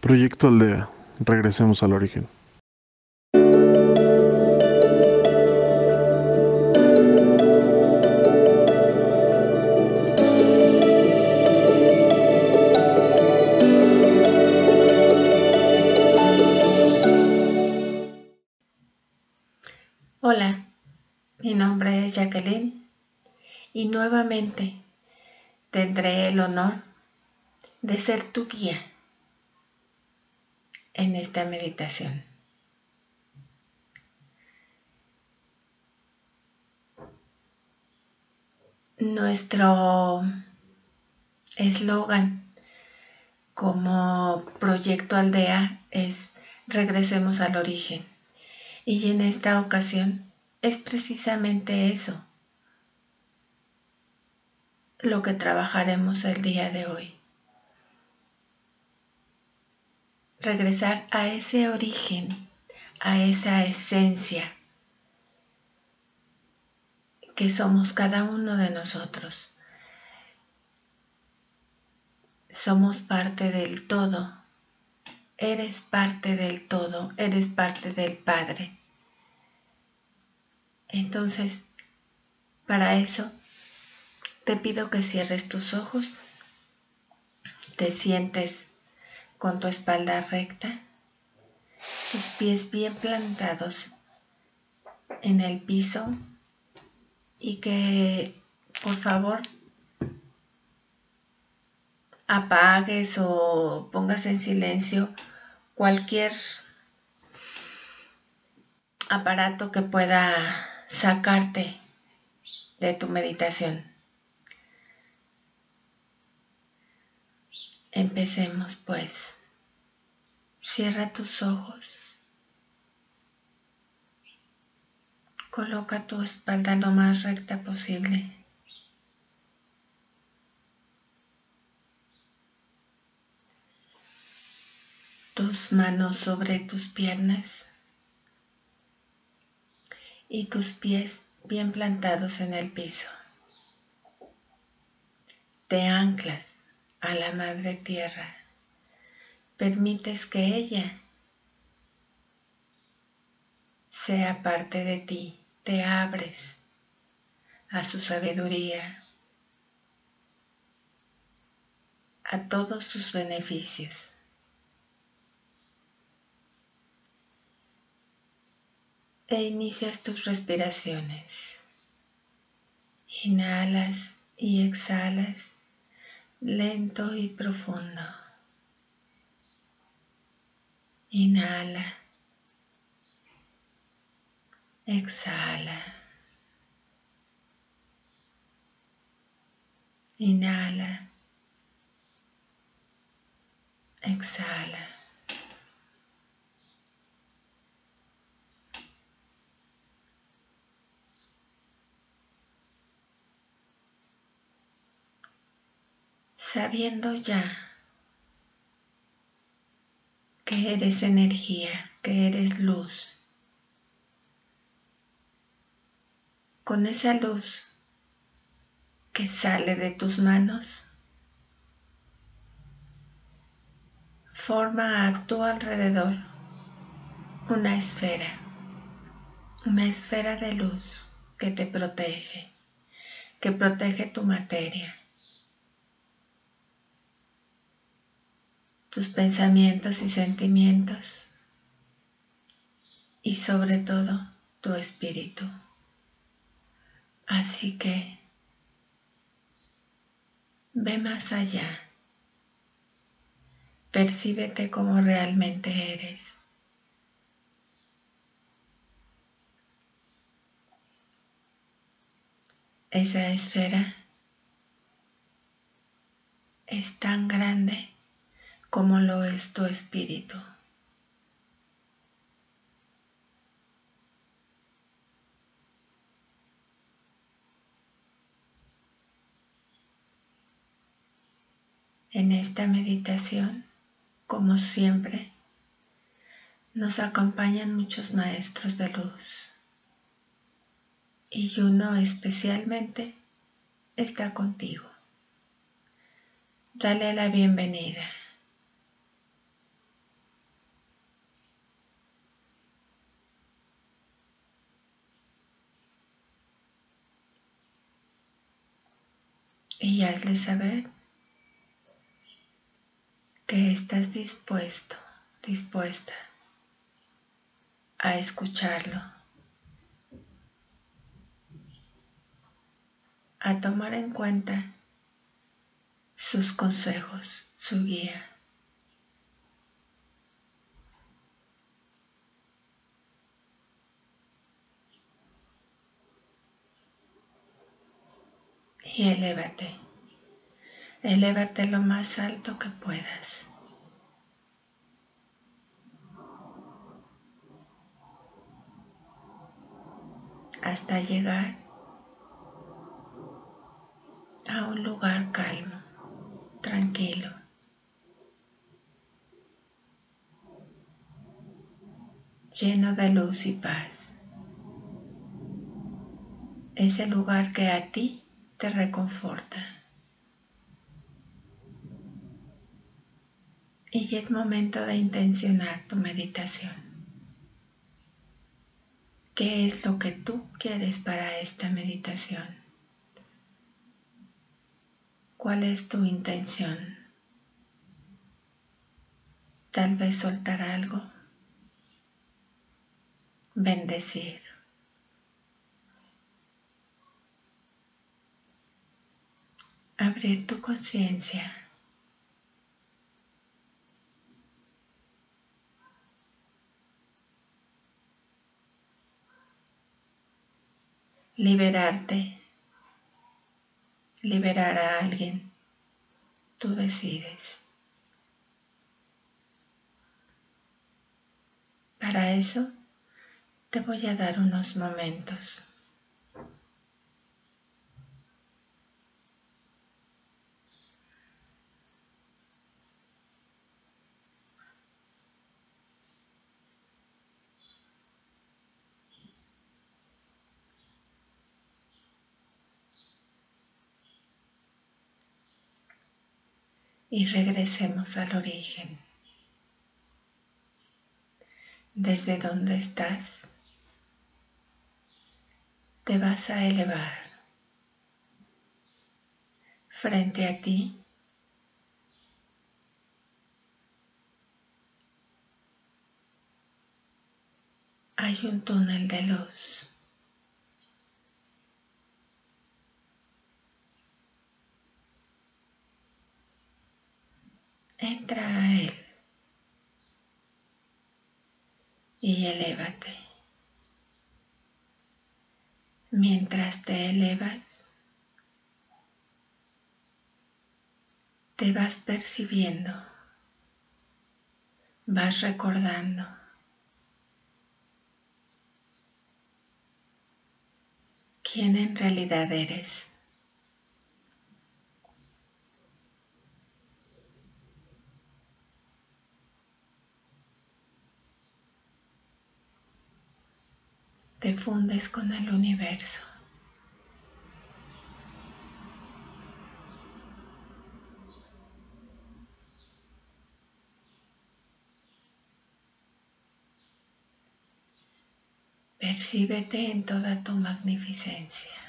Proyecto Aldea. Regresemos al origen. Hola, mi nombre es Jacqueline y nuevamente tendré el honor de ser tu guía en esta meditación. Nuestro eslogan como proyecto aldea es regresemos al origen. Y en esta ocasión es precisamente eso lo que trabajaremos el día de hoy. Regresar a ese origen, a esa esencia que somos cada uno de nosotros. Somos parte del todo. Eres parte del todo. Eres parte del Padre. Entonces, para eso, te pido que cierres tus ojos, te sientes con tu espalda recta, tus pies bien plantados en el piso y que por favor apagues o pongas en silencio cualquier aparato que pueda sacarte de tu meditación. Empecemos pues. Cierra tus ojos. Coloca tu espalda lo más recta posible. Tus manos sobre tus piernas y tus pies bien plantados en el piso. Te anclas a la Madre Tierra. Permites que ella sea parte de ti. Te abres a su sabiduría, a todos sus beneficios. e inicias tus respiraciones. Inhalas y exhalas lento y profundo. Inhala. Exhala. Inhala. Exhala. Sabiendo ya que eres energía, que eres luz. Con esa luz que sale de tus manos, forma a tu alrededor una esfera, una esfera de luz que te protege, que protege tu materia tus pensamientos y sentimientos y sobre todo tu espíritu. Así que ve más allá, percíbete como realmente eres. Esa esfera es tan grande como lo es tu espíritu. En esta meditación, como siempre, nos acompañan muchos maestros de luz y uno especialmente está contigo. Dale la bienvenida. Y hazle saber que estás dispuesto, dispuesta a escucharlo, a tomar en cuenta sus consejos, su guía. Y elévate, elévate lo más alto que puedas. hasta llegar a un lugar calmo, tranquilo. lleno de luz y paz. Ese lugar que a ti te reconforta. Y es momento de intencionar tu meditación. ¿Qué es lo que tú quieres para esta meditación? ¿Cuál es tu intención? Tal vez soltar algo, bendecir. Abrir tu conciencia liberarte, liberar a alguien, tú decides. Para eso te voy a dar unos momentos. Y regresemos al origen. Desde donde estás, te vas a elevar. Frente a ti hay un túnel de luz. Entra a Él y elévate. Mientras te elevas, te vas percibiendo, vas recordando. quién en realidad eres. Te fundes con el universo. Percíbete en toda tu magnificencia.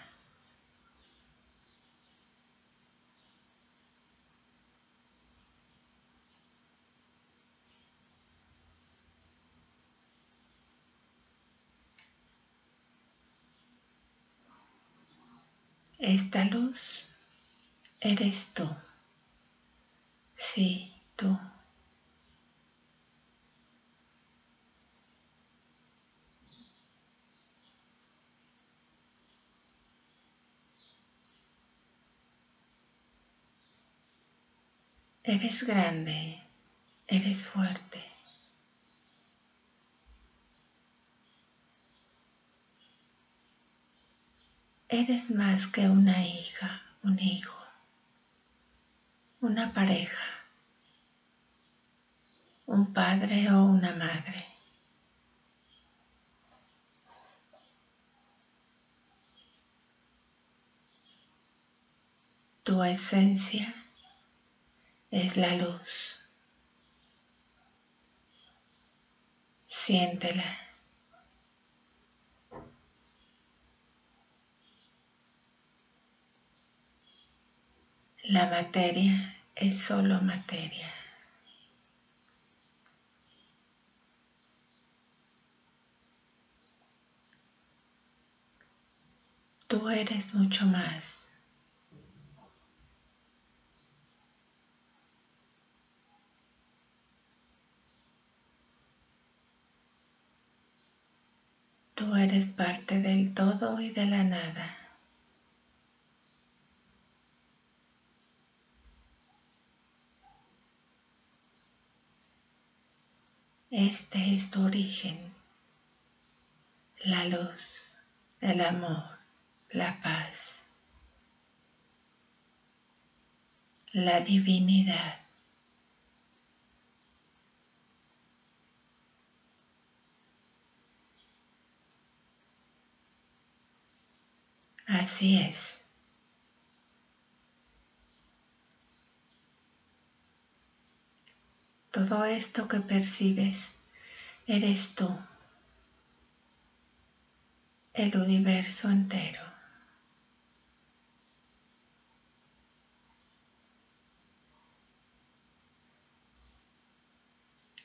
Esta luz eres tú. Sí, tú. Eres grande, eres fuerte. Eres más que una hija, un hijo, una pareja, un padre o una madre. Tu esencia es la luz. Siéntela. La materia es solo materia. Tú eres mucho más. Tú eres parte del todo y de la nada. Este es tu origen, la luz, el amor la paz, la divinidad. Así es. Todo esto que percibes eres tú, el universo entero.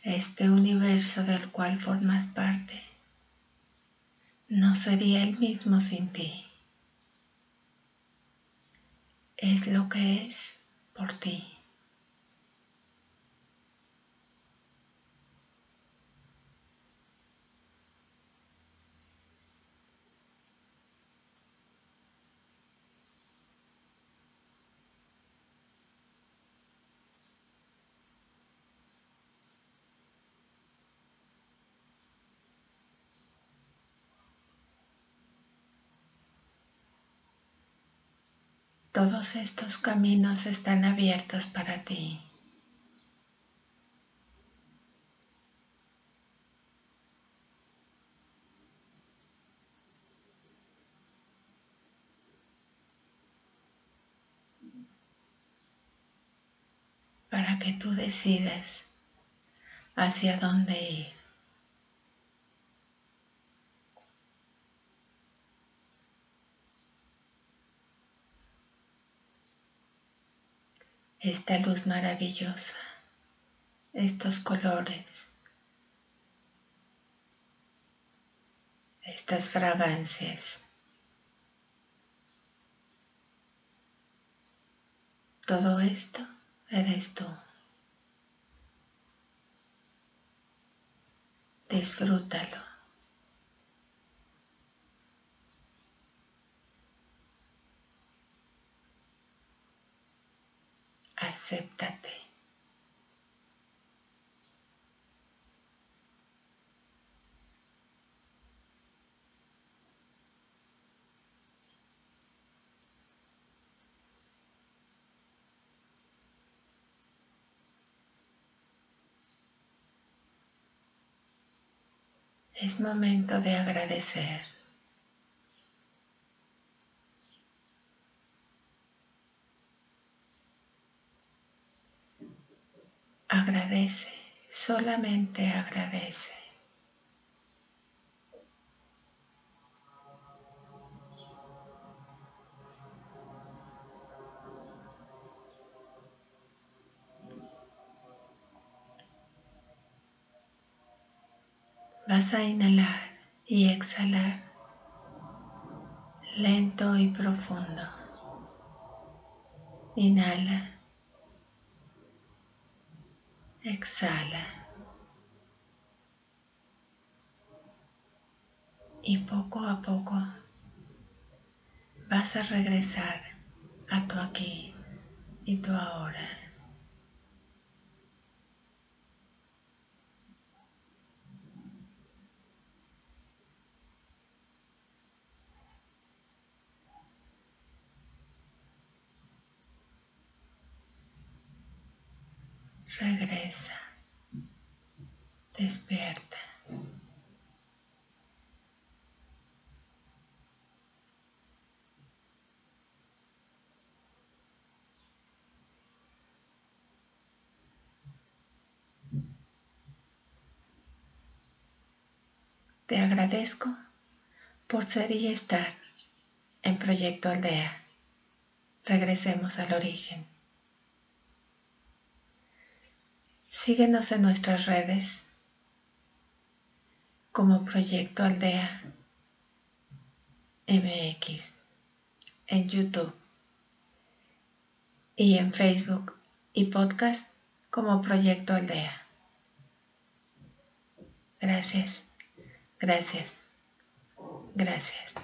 este universo del cual formas parte no sería el mismo sin ti. Es lo que es por ti. Todos estos caminos están abiertos para ti. para que tú decidas hacia dónde ir. Esta luz maravillosa, estos colores, estas fragancias. Todo esto eres tú. Disfrútalo. Acéptate. Es momento de agradecer. Agradece, solamente agradece. Vas a inhalar y exhalar lento y profundo. Inhala. Exhala. Y poco a poco vas a regresar a tu aquí y tu ahora. Regresa. Despierta. Te agradezco por ser y estar en Proyecto Aldea. Regresemos al origen. Síguenos en nuestras redes como Proyecto Aldea MX en YouTube y en Facebook y podcast como Proyecto Aldea. Gracias, gracias, gracias.